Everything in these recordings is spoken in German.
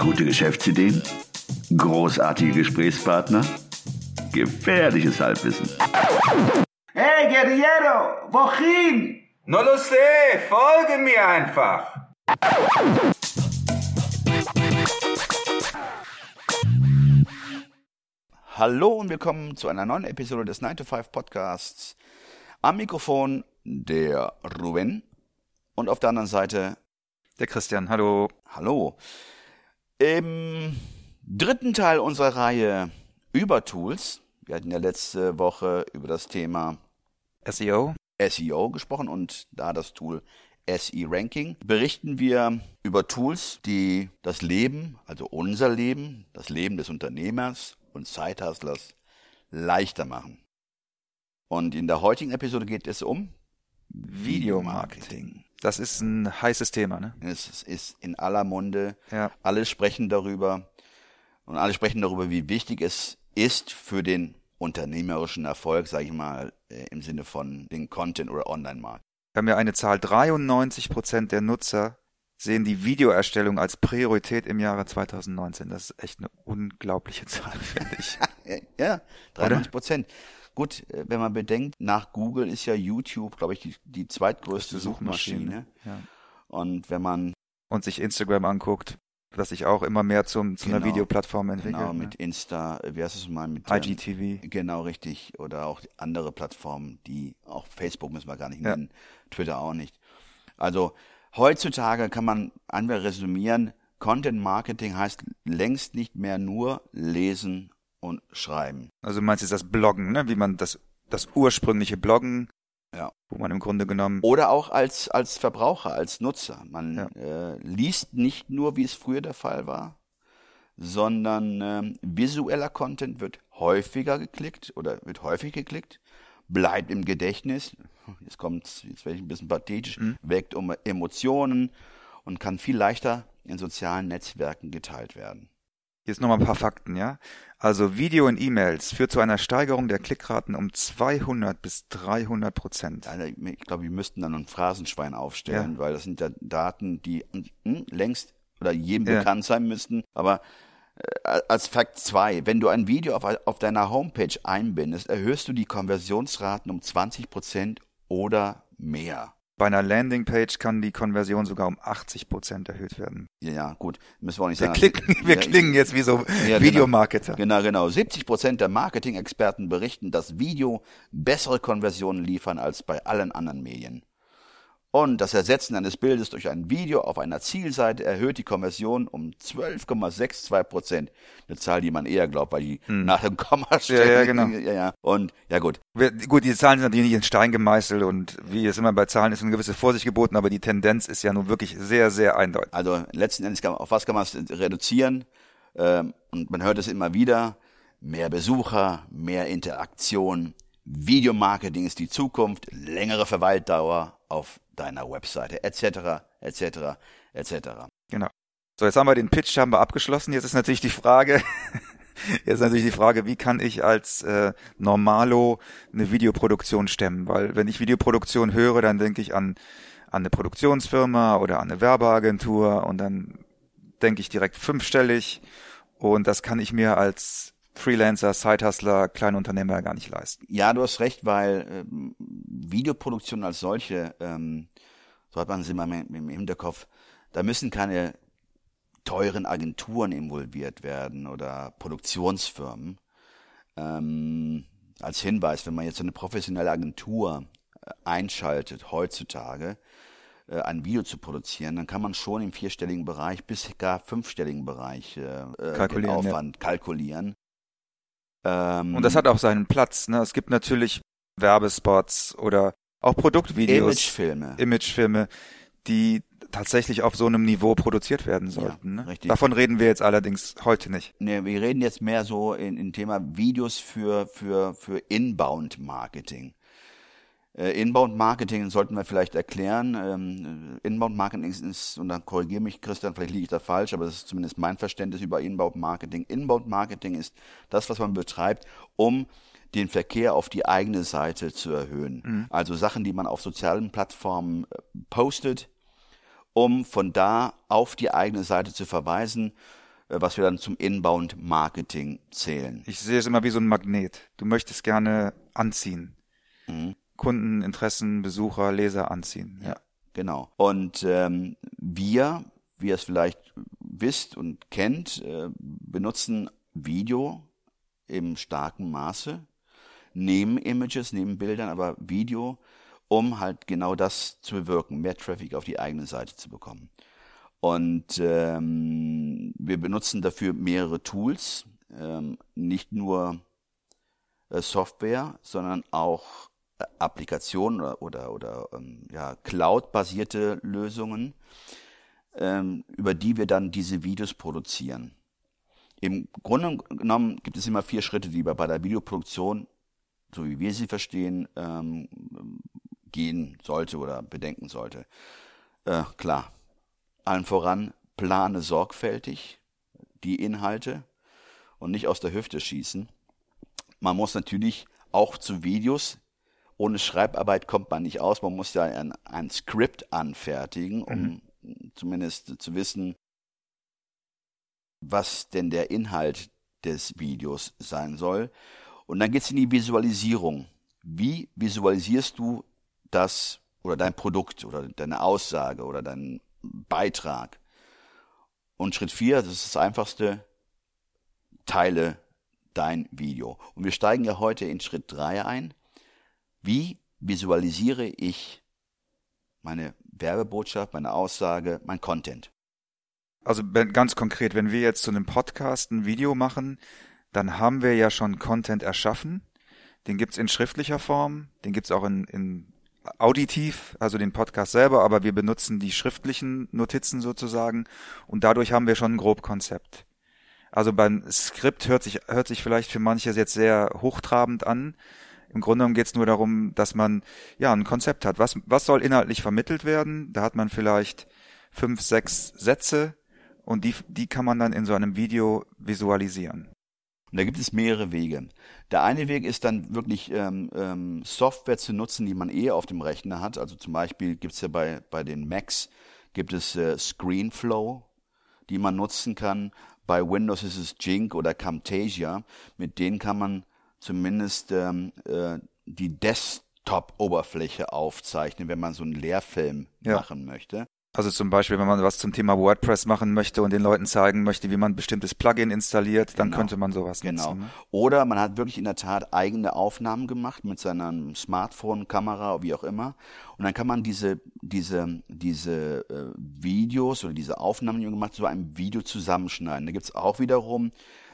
Gute Geschäftsideen? Großartige Gesprächspartner? Gefährliches Halbwissen. Hey, Guerriero, wohin? No lo sé, folge mir einfach. Hallo und willkommen zu einer neuen Episode des 9 to 5 Podcasts. Am Mikrofon der Ruben und auf der anderen Seite Der Christian, hallo. Hallo. Im dritten Teil unserer Reihe über Tools, wir hatten ja letzte Woche über das Thema SEO. SEO gesprochen und da das Tool SE Ranking, berichten wir über Tools, die das Leben, also unser Leben, das Leben des Unternehmers und Zeithustlers leichter machen. Und in der heutigen Episode geht es um Videomarketing. Das ist ein heißes Thema, ne? Es ist in aller Munde. Ja. Alle sprechen darüber. Und alle sprechen darüber, wie wichtig es ist für den unternehmerischen Erfolg, sage ich mal, äh, im Sinne von den Content- oder Online-Markt. Wir haben ja eine Zahl, 93 Prozent der Nutzer sehen die Videoerstellung als Priorität im Jahre 2019. Das ist echt eine unglaubliche Zahl, finde ich. Ja, 93 Prozent. Gut, äh, wenn man bedenkt, nach Google ist ja YouTube, glaube ich, die, die zweitgrößte Größte Suchmaschine, Suchmaschine. ja. Und wenn man Und sich Instagram anguckt, was sich auch immer mehr zum, zu einer Genau. Videoplattform entwickelt. genau ne? mit Insta, äh, wie heißt es mal mit ähm, IGTV. Genau, richtig. Oder auch andere Plattformen, die auch Facebook müssen wir gar nicht Ja. nennen, Twitter auch nicht. Also heutzutage kann man einfach resümieren, Content Marketing heißt längst nicht mehr nur lesen und schreiben. Also du meinst jetzt das Bloggen, ne? Wie man das, das ursprüngliche Bloggen, Ja. wo man im Grunde genommen Oder auch als, als Verbraucher, als Nutzer. Man Ja. äh, liest nicht nur, wie es früher der Fall war, sondern ähm, visueller Content wird häufiger geklickt oder wird häufig geklickt, bleibt im Gedächtnis, jetzt kommt, jetzt werde ich ein bisschen pathetisch, Mhm. weckt um Emotionen und kann viel leichter in sozialen Netzwerken geteilt werden. Hier ist nochmal ein paar Fakten, ja. Also Video in E-Mails führt zu einer Steigerung der Klickraten um 200 bis 300 Prozent. Also ich glaube, wir müssten dann ein Phrasenschwein aufstellen, Ja. weil das sind ja Daten, die hm, längst oder jedem Ja. bekannt sein müssten. Aber äh, als Fakt 2, wenn du ein Video auf, auf deiner Homepage einbindest, erhöhst du die Konversionsraten um 20 Prozent oder mehr. Bei einer Landingpage kann die Konversion sogar um 80 Prozent erhöht werden. Ja, ja, gut, müssen wir auch nicht Wir, sagen. klicken, wir Ja, klingen jetzt wie so Ja, genau. Videomarketer. Genau, genau. 70 Prozent der Marketing-Experten berichten, dass Video bessere Konversionen liefern als bei allen anderen Medien. Und das Ersetzen eines Bildes durch ein Video auf einer Zielseite erhöht die Konversion um 12,62 Prozent. Eine Zahl, die man eher glaubt, weil die nach dem Komma steht. Hm. ja, genau. Ja, ja. Und, ja gut. Wir, gut, die Zahlen sind natürlich nicht in Stein gemeißelt und wie es immer bei Zahlen ist, eine gewisse Vorsicht geboten, aber die Tendenz ist ja nun wirklich sehr, sehr eindeutig. Also letzten Endes, kann man, auf was kann man es reduzieren? Ähm, und man hört es immer wieder. Mehr Besucher, mehr Interaktion. Videomarketing ist die Zukunft. Längere Verweildauer auf deiner Webseite, etc., etc., etc. Genau. So, jetzt haben wir den Pitch haben wir abgeschlossen. Jetzt ist natürlich die Frage, jetzt ist natürlich die Frage, wie kann ich als äh, Normalo eine Videoproduktion stemmen? Weil wenn ich Videoproduktion höre, dann denke ich an, an eine Produktionsfirma oder an eine Werbeagentur und dann denke ich direkt fünfstellig und das kann ich mir als Freelancer, Sidehustler, Kleinunternehmer gar nicht leisten. Ja, du hast recht, weil ähm, Videoproduktion als solche, ähm, so hat man es immer im, Hinterkopf, da müssen keine teuren Agenturen involviert werden oder Produktionsfirmen. Ähm, als Hinweis, wenn man jetzt so eine professionelle Agentur äh, einschaltet heutzutage, äh, ein Video zu produzieren, dann kann man schon im vierstelligen Bereich bis gar fünfstelligen Bereich äh, äh, den Kalkulieren, ja. Aufwand kalkulieren. Ähm, Und das hat auch seinen Platz. Ne? Es gibt natürlich Werbespots oder auch Produktvideos, Imagefilme. Imagefilme, die tatsächlich auf so einem Niveau produziert werden sollten. Ja, ne? richtig. Davon reden wir jetzt allerdings heute nicht. Ne, wir reden jetzt mehr so in, in Thema Videos für, für, für Inbound-Marketing. Äh, Inbound-Marketing sollten wir vielleicht erklären. Ähm, Inbound-Marketing ist, ist, und dann korrigiere mich Christian, vielleicht liege ich da falsch, aber das ist zumindest mein Verständnis über Inbound-Marketing. Inbound-Marketing ist das, was man betreibt, um den Verkehr auf die eigene Seite zu erhöhen. Also Sachen, die man auf sozialen Plattformen äh, postet, um von da auf die eigene Seite zu verweisen. äh, was wir dann zum Inbound Marketing zählen. Ich sehe es immer wie so ein Magnet. Du möchtest gerne anziehen. Mhm. Kunden, Interessen, Besucher, Leser anziehen. Ja. Genau. Und ähm, wir, wie ihr es vielleicht wisst und kennt, äh, benutzen Video im starken Maße, neben Images, neben Bildern, aber Video, um halt genau das zu bewirken, mehr Traffic auf die eigene Seite zu bekommen. Und ähm, wir benutzen dafür mehrere Tools, ähm, nicht nur äh, Software, sondern auch Applikationen oder, oder, oder ähm, ja, Cloud-basierte Lösungen, ähm, über die wir dann diese Videos produzieren. Im Grunde genommen gibt es immer vier Schritte, die wir bei der Videoproduktion, so wie wir sie verstehen, ähm, gehen sollte oder bedenken sollte. Äh, klar, allen voran plane sorgfältig die Inhalte und nicht aus der Hüfte schießen. Man muss natürlich auch zu Videos, ohne Schreibarbeit kommt man nicht aus, man muss ja ein, ein Skript anfertigen, um mhm. zumindest zu wissen, was denn der Inhalt des Videos sein soll. Und dann geht es in die Visualisierung. Wie visualisierst du das oder dein Produkt oder deine Aussage oder deinen Beitrag? Und Schritt vier, das ist das einfachste, teile dein Video. Und wir steigen ja heute in Schritt drei ein. Wie visualisiere ich meine Werbebotschaft, meine Aussage, mein Content? Also ganz konkret, wenn wir jetzt zu einem Podcast ein Video machen, dann haben wir ja schon Content erschaffen. Den gibt's in schriftlicher Form, den gibt's auch in, in auditiv, also den Podcast selber, aber wir benutzen die schriftlichen Notizen sozusagen und dadurch haben wir schon ein Grobkonzept. Also beim Skript hört sich, hört sich vielleicht für manche jetzt sehr hochtrabend an. Im Grunde genommen geht es nur darum, dass man ja ein Konzept hat. Was, was soll inhaltlich vermittelt werden? Da hat man vielleicht fünf, sechs Sätze, und die, die kann man dann in so einem Video visualisieren. Und da gibt es mehrere Wege. Der eine Weg ist dann wirklich ähm, ähm, Software zu nutzen, die man eh auf dem Rechner hat. Also zum Beispiel gibt es ja bei, bei den Macs gibt es äh, ScreenFlow, die man nutzen kann. Bei Windows ist es Jink oder Camtasia. Mit denen kann man zumindest ähm, äh, die Desktop-Oberfläche aufzeichnen, wenn man so einen Leerfilm ja. machen möchte. Also zum Beispiel, wenn man was zum Thema WordPress machen möchte und den Leuten zeigen möchte, wie man ein bestimmtes Plugin installiert, dann genau. könnte man sowas genau. nutzen. Genau. Oder man hat wirklich in der Tat eigene Aufnahmen gemacht mit seiner Smartphone, Kamera, wie auch immer. Und dann kann man diese, diese, diese äh, Videos oder diese Aufnahmen, die man gemacht hat, zu einem Video zusammenschneiden. Da gibt's auch wiederum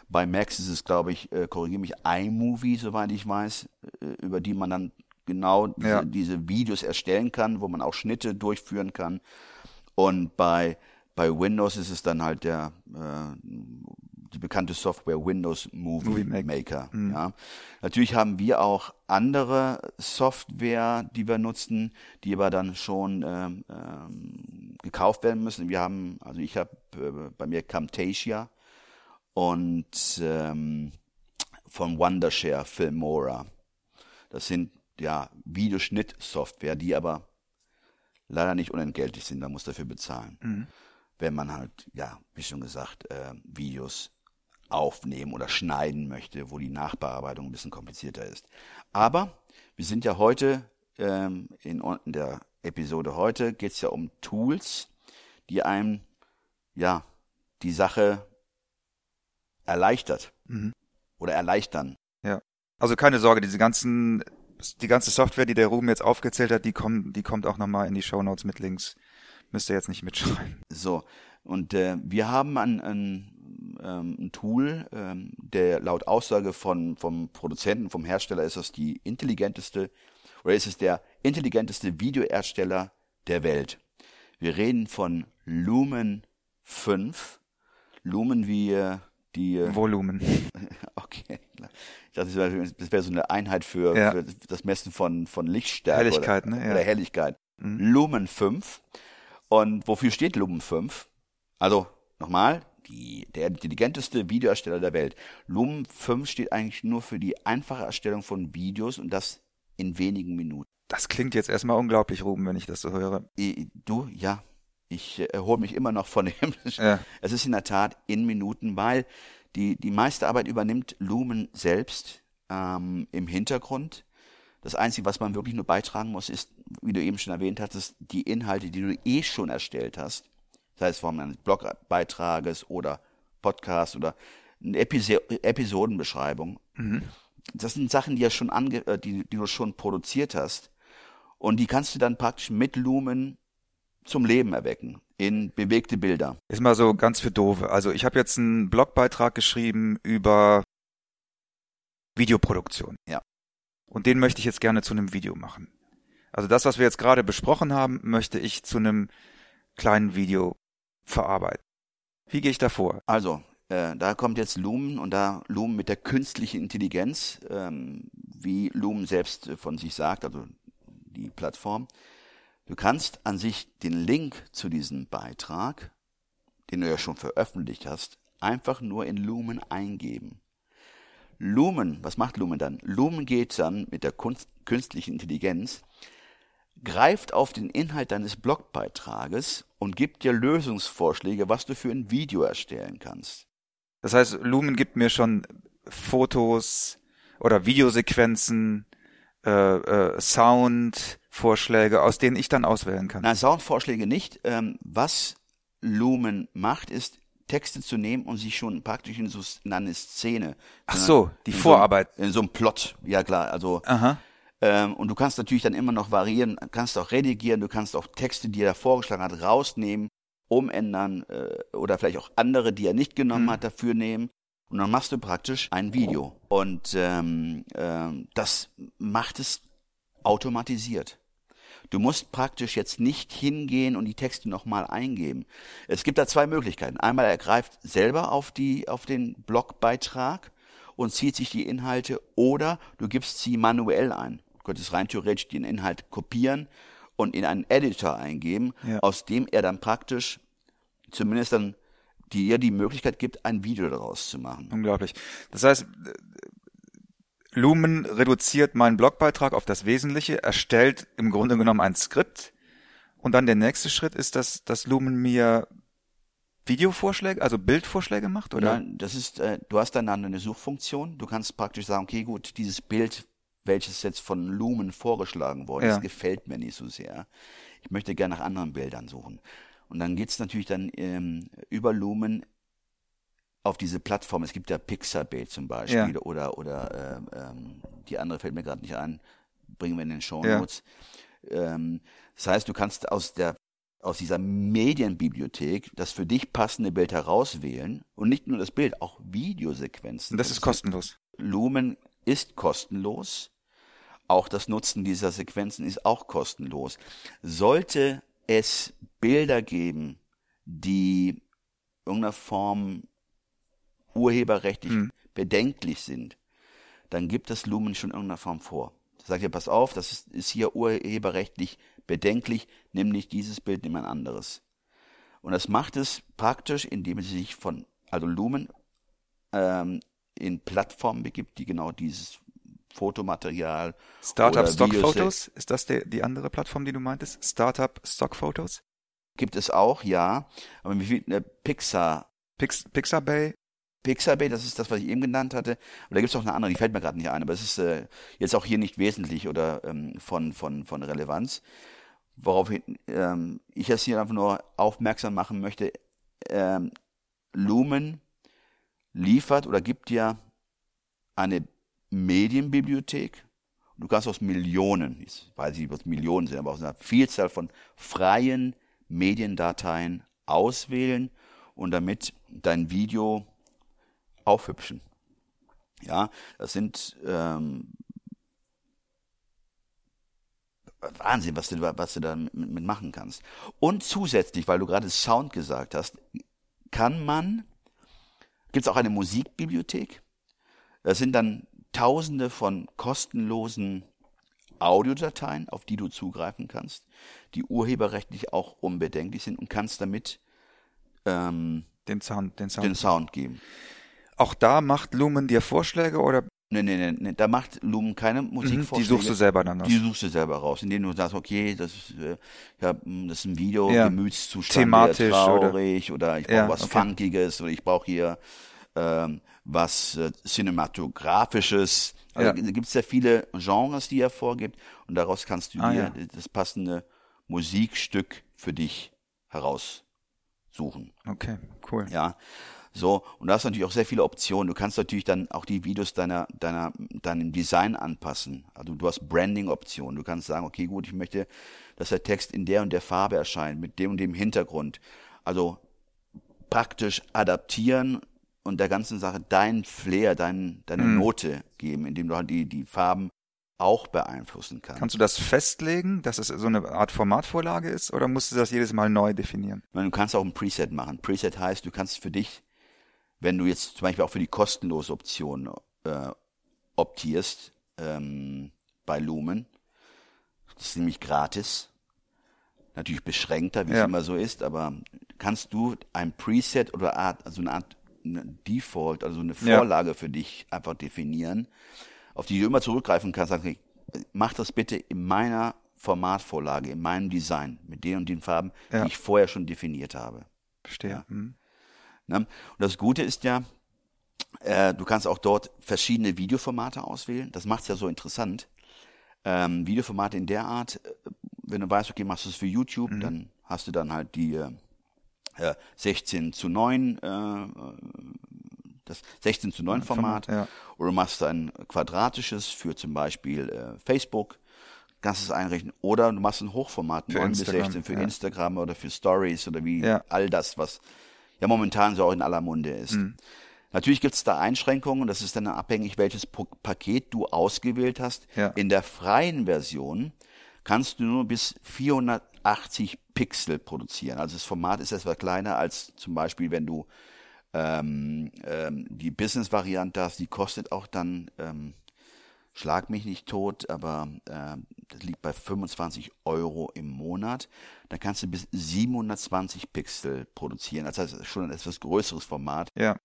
bei Max ist es, glaube ich, äh, korrigiere mich, iMovie, soweit ich weiß, äh, über die man dann genau diese, ja. diese Videos erstellen kann, wo man auch Schnitte durchführen kann. Und bei, bei Windows ist es dann halt der, äh, die bekannte Software Windows Movie, Movie Maker. Maker mhm. ja. Natürlich haben wir auch andere Software, die wir nutzen, die aber dann schon ähm, ähm, gekauft werden müssen. Wir haben, also ich habe äh, bei mir Camtasia und ähm, von Wondershare Filmora. Das sind ja Videoschnittsoftware, die aber leider nicht unentgeltlich sind, man muss dafür bezahlen. Mhm. Wenn man halt, ja, wie schon gesagt, äh, Videos aufnehmen oder schneiden möchte, wo die Nachbearbeitung ein bisschen komplizierter ist. Aber wir sind ja heute, ähm, in, in der Episode heute geht es ja um Tools, die einem, ja, die Sache erleichtert mhm. oder erleichtern. Ja. Also keine Sorge, diese ganzen die ganze Software, die der Ruben jetzt aufgezählt hat, die kommt, die kommt auch nochmal in die Show Notes mit Links. Müsst ihr jetzt nicht mitschreiben. So, und äh, wir haben ein, ein, ähm, ein Tool, ähm, der laut Aussage von, vom Produzenten, vom Hersteller ist das die intelligenteste, oder ist es der intelligenteste Videoersteller der Welt. Wir reden von Lumen 5. Lumen wie äh, die äh, Volumen. Okay. Ich dachte, das wäre so eine Einheit für, ja. für, das Messen von, von Lichtstärke. Helligkeit, oder, ne? Ja. Oder Helligkeit. Mhm. Lumen 5. Und wofür steht Lumen 5? Also, nochmal, die, der intelligenteste Videoersteller der Welt. Lumen 5 steht eigentlich nur für die einfache Erstellung von Videos und das in wenigen Minuten. Das klingt jetzt erstmal unglaublich, Ruben, wenn ich das so höre. Du, ja. Ich äh, erhole mich immer noch von dem. Ja. Es ist in der Tat in Minuten, weil die, die meiste Arbeit übernimmt Lumen selbst ähm, im Hintergrund. Das Einzige, was man wirklich nur beitragen muss, ist, wie du eben schon erwähnt hattest, die Inhalte, die du eh schon erstellt hast. Sei es Form eines Blogbeitrages oder Podcast oder eine Episo Episodenbeschreibung. Das sind Sachen, die, ja schon ange äh, die, die du schon produziert hast. Und die kannst du dann praktisch mit Lumen zum Leben erwecken in bewegte Bilder. Ist mal so ganz für doofe. Also ich habe jetzt einen Blogbeitrag geschrieben über Videoproduktion. Ja. Und den möchte ich jetzt gerne zu einem Video machen. Also das, was wir jetzt gerade besprochen haben, möchte ich zu einem kleinen Video verarbeiten. Wie gehe ich da vor? Also, äh, da kommt jetzt Lumen und da Lumen mit der künstlichen Intelligenz, ähm, wie Lumen selbst von sich sagt, also die Plattform. Du kannst an sich den Link zu diesem Beitrag, den du ja schon veröffentlicht hast, einfach nur in Lumen eingeben. Lumen, was macht Lumen dann? Lumen geht dann mit der Kunst, künstlichen Intelligenz, greift auf den Inhalt deines Blogbeitrages und gibt dir Lösungsvorschläge, was du für ein Video erstellen kannst. Das heißt, Lumen gibt mir schon Fotos oder Videosequenzen, äh, äh, Soundvorschläge, aus denen ich dann auswählen kann. Na, Soundvorschläge nicht. Ähm, was Lumen macht, ist Texte zu nehmen und sie schon praktisch in so in eine Szene. Ach so, die in Vorarbeit. So, in so einem Plot, ja klar. Also Aha. ähm, und du kannst natürlich dann immer noch variieren, kannst auch redigieren, du kannst auch Texte, die er vorgeschlagen hat, rausnehmen, umändern äh, oder vielleicht auch andere, die er nicht genommen Mhm. hat, dafür nehmen. Und dann machst du praktisch ein Video. Und ähm, ähm, das macht es automatisiert. Du musst praktisch jetzt nicht hingehen und die Texte nochmal eingeben. Es gibt da zwei Möglichkeiten. Einmal er greift selber auf, die, auf den Blogbeitrag und zieht sich die Inhalte oder du gibst sie manuell ein. Du könntest rein theoretisch den Inhalt kopieren und in einen Editor eingeben, Ja. aus dem er dann praktisch zumindest dann dir die Möglichkeit gibt, ein Video daraus zu machen. Unglaublich. Das heißt, Lumen reduziert meinen Blogbeitrag auf das Wesentliche, erstellt im Grunde genommen ein Skript und dann der nächste Schritt ist, dass, dass Lumen mir Videovorschläge, also Bildvorschläge macht, oder? Nein, das ist, äh, du hast dann eine Suchfunktion. Du kannst praktisch sagen, okay, gut, dieses Bild, welches jetzt von Lumen vorgeschlagen worden Ja. ist, gefällt mir nicht so sehr. Ich möchte gerne nach anderen Bildern suchen. Und dann geht's natürlich dann ähm, über Lumen auf diese Plattform. Es gibt ja Pixabay zum Beispiel Ja. oder oder ähm, ähm, die andere fällt mir gerade nicht ein. Bringen wir in den Show Ja. Notes. Ähm, das heißt, du kannst aus der aus dieser Medienbibliothek das für dich passende Bild herauswählen und nicht nur das Bild, auch Videosequenzen. Und das ist kostenlos. Lumen ist kostenlos. Auch das Nutzen dieser Sequenzen ist auch kostenlos. Sollte es Bilder geben, die in irgendeiner Form urheberrechtlich Mhm. bedenklich sind, dann gibt das Lumen schon in irgendeiner Form vor. Da sagt ihr, pass auf, das ist, ist hier urheberrechtlich bedenklich, nimm nicht dieses Bild, nimm ein anderes. Und das macht es praktisch, indem es sich von, also Lumen, ähm, in Plattformen begibt, die genau dieses Fotomaterial Startup Stock Photos, ist das der, die andere Plattform, die du meintest? Startup Stock Photos? gibt es auch, ja. Aber wie viel, äh, Pixar, Pix, Pixabay? Pixabay, das ist das, was ich eben genannt hatte. Aber da gibt es auch eine andere, die fällt mir gerade nicht ein, aber es ist äh, jetzt auch hier nicht wesentlich oder ähm, von, von, von Relevanz. Worauf ähm, ich jetzt hier einfach nur aufmerksam machen möchte, ähm, Lumen liefert oder gibt dir eine Medienbibliothek. Du kannst aus Millionen, ich weiß nicht, was Millionen sind, aber aus einer Vielzahl von freien Mediendateien auswählen und damit dein Video aufhübschen. Ja, das sind ähm, Wahnsinn, was du, was du da mit, machen kannst. Und zusätzlich, weil du gerade Sound gesagt hast, kann man, gibt es auch eine Musikbibliothek. Das sind dann Tausende von kostenlosen Audiodateien, auf die du zugreifen kannst, die urheberrechtlich auch unbedenklich sind und kannst damit ähm, Den Sound, den Sound. den Sound geben. Auch da macht Lumen dir Vorschläge oder Nee, nee, nee, nee, da macht Lumen keine Mhm, Musikvorschläge. die suchst du selber dann aus. Die suchst du selber raus, indem du sagst, okay, das ist, äh, ja, mh, das ist ein Video, Ja. Gemütszustand, Thematisch eher oder- traurig oder, ich brauche Ja, was okay. Funkiges oder ich brauche hier ähm, was äh, Cinematografisches. Also Ja. da gibt es ja viele Genres, die er vorgibt und daraus kannst du Ah, dir ja. das passende Musikstück für dich heraussuchen. Okay, cool. Ja. So, und du hast natürlich auch sehr viele Optionen. Du kannst natürlich dann auch die Videos deiner, deiner, deinem Design anpassen. Also du hast Branding-Optionen. Du kannst sagen, okay, gut, ich möchte, dass der Text in der und der Farbe erscheint, mit dem und dem Hintergrund. Also praktisch adaptieren und der ganzen Sache deinen Flair, dein, deine Mhm. Note geben, indem du halt die, die Farben auch beeinflussen kannst. Kannst du das festlegen, dass es so eine Art Formatvorlage ist, oder musst du das jedes Mal neu definieren? Du kannst auch ein Preset machen. Preset heißt, du kannst für dich, wenn du jetzt zum Beispiel auch für die kostenlose Option äh, optierst ähm, bei Lumen, das ist nämlich gratis, natürlich beschränkter, wie Ja. es immer so ist, aber kannst du ein Preset oder Art, also eine Art Default, also eine Ja. Vorlage für dich einfach definieren, auf die du immer zurückgreifen kannst, sagen, okay, mach das bitte in meiner Formatvorlage, in meinem Design, mit den und den Farben, Ja. die ich vorher schon definiert habe. Verstehe. Ja. Mhm. Ne? Und das Gute ist ja, äh, du kannst auch dort verschiedene Videoformate auswählen. Das macht es ja so interessant. Ähm, Videoformate in der Art, äh, wenn du weißt, okay, machst du es für YouTube, Mhm. dann hast du dann halt die äh, äh, 16 zu 9, äh, das 16 zu 9 Format. ja. Oder du machst ein quadratisches für zum Beispiel äh, Facebook, kannst es einrichten. Oder du machst ein Hochformat, Für 9 bis Instagram, 16 für ja. Instagram oder für Stories oder wie Ja. all das, was ja momentan so auch in aller Munde ist. Mhm. Natürlich gibt es da Einschränkungen, das ist dann abhängig, welches Paket du ausgewählt hast. Ja. In der freien Version kannst du nur bis 480 Pixel produzieren. Also das Format ist etwas kleiner als zum Beispiel, wenn du ähm, ähm, die Business-Variante hast, die kostet auch dann, ähm, schlag mich nicht tot, aber äh, das liegt bei 25 Euro im Monat. Da kannst du bis 720 Pixel produzieren. Das heißt, schon ein etwas größeres Format Ja.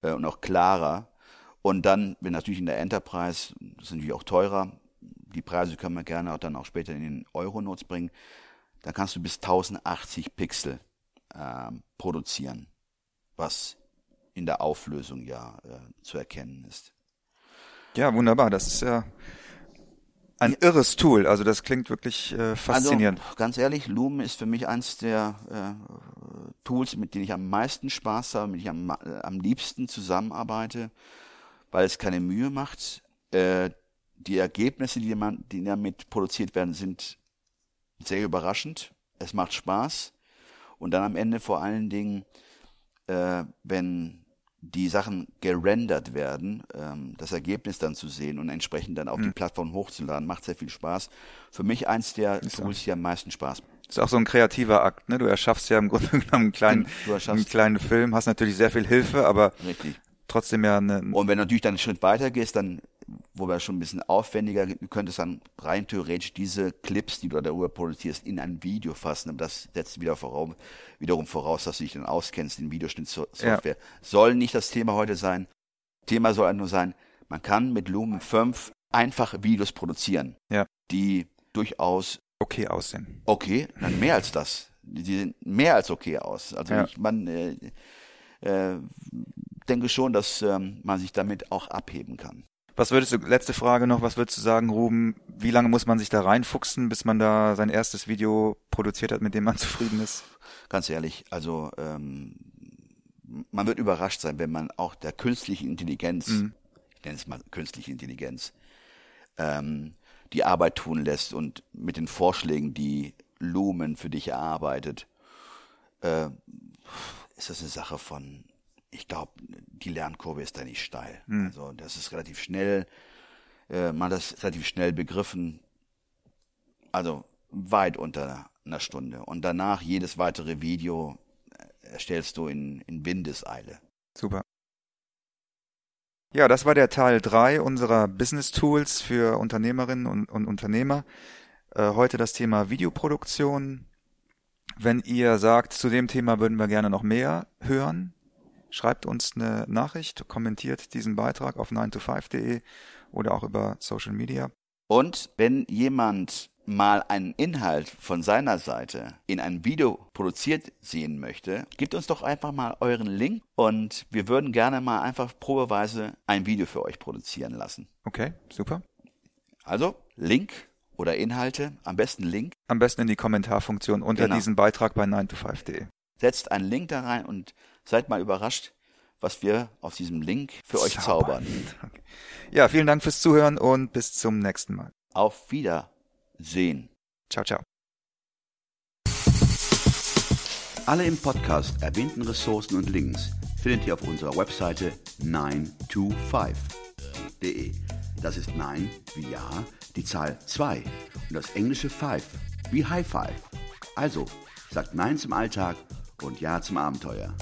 äh, und auch klarer. Und dann, wenn natürlich in der Enterprise, das ist natürlich auch teurer, die Preise können wir gerne auch dann auch später in den Euro-Notes bringen, da kannst du bis 1080 Pixel ähm, produzieren, was in der Auflösung ja äh, zu erkennen ist. Ja, wunderbar. Das ist ja ein irres Tool. Also das klingt wirklich äh, faszinierend. Also ganz ehrlich, Lumen ist für mich eins der äh, Tools, mit denen ich am meisten Spaß habe, mit denen ich am, äh, am liebsten zusammenarbeite, weil es keine Mühe macht. Äh, die Ergebnisse, die, man, die damit produziert werden, sind sehr überraschend. Es macht Spaß. Und dann am Ende vor allen Dingen, äh, wenn die Sachen gerendert werden, ähm, das Ergebnis dann zu sehen und entsprechend dann auf die Plattform hochzuladen, macht sehr viel Spaß. Für mich eins der Tools, die am meisten Spaß ist auch so ein kreativer Akt, ne? Du erschaffst ja im Grunde genommen einen kleinen, einen kleinen Film, hast natürlich sehr viel Hilfe, aber Richtig. trotzdem ja eine, Und wenn du natürlich dann einen Schritt weiter gehst, dann, wo wir schon ein bisschen aufwendiger, du könntest dann rein theoretisch diese Clips, die du darüber produzierst, in ein Video fassen. Aber das setzt wieder voraus, wiederum voraus, dass du dich dann auskennst in Videoschnittsoftware. Soll nicht das Thema heute sein. Thema soll nur sein, man kann mit Lumen 5 einfach Videos produzieren, Ja. die durchaus okay aussehen. okay, dann mehr als das. Die die sehen mehr als okay aus. Also Ja. ich man äh, äh, denke schon, dass ähm, man sich damit auch abheben kann. Was würdest du, letzte Frage noch, was würdest du sagen, Ruben, wie lange muss man sich da reinfuchsen, bis man da sein erstes Video produziert hat, mit dem man zufrieden ist? Ganz ehrlich, also ähm, man wird überrascht sein, wenn man auch der künstlichen Intelligenz, Mhm. ich nenne es mal künstliche Intelligenz, ähm, die Arbeit tun lässt und mit den Vorschlägen, die Lumen für dich erarbeitet, äh, ist das eine Sache von, ich glaube, die Lernkurve ist da nicht steil. Also das ist relativ schnell, äh, man hat das relativ schnell begriffen, also weit unter einer Stunde. Und danach jedes weitere Video äh, erstellst du in, in Windeseile. Super. Ja, das war der Teil drei unserer Business Tools für Unternehmerinnen und, und Unternehmer. Äh, heute das Thema Videoproduktion. Wenn ihr sagt, zu dem Thema würden wir gerne noch mehr hören, schreibt uns eine Nachricht, kommentiert diesen Beitrag auf 9to5.de oder auch über Social Media. Und wenn jemand mal einen Inhalt von seiner Seite in ein Video produziert sehen möchte, gebt uns doch einfach mal euren Link und wir würden gerne mal einfach probeweise ein Video für euch produzieren lassen. Okay, super. Also Link oder Inhalte, am besten Link. Am besten in die Kommentarfunktion unter Genau. diesem Beitrag bei 9to5.de. Setzt einen Link da rein und seid mal überrascht, was wir aus diesem Link für euch zaubern. Ja, vielen Dank fürs Zuhören und bis zum nächsten Mal. Auf Wiedersehen. Ciao, ciao. Alle im Podcast erwähnten Ressourcen und Links findet ihr auf unserer Webseite 925.de. Das ist 9 wie Ja, die Zahl 2 und das englische 5 wie High Five. Also, sagt Nein zum Alltag und Ja zum Abenteuer.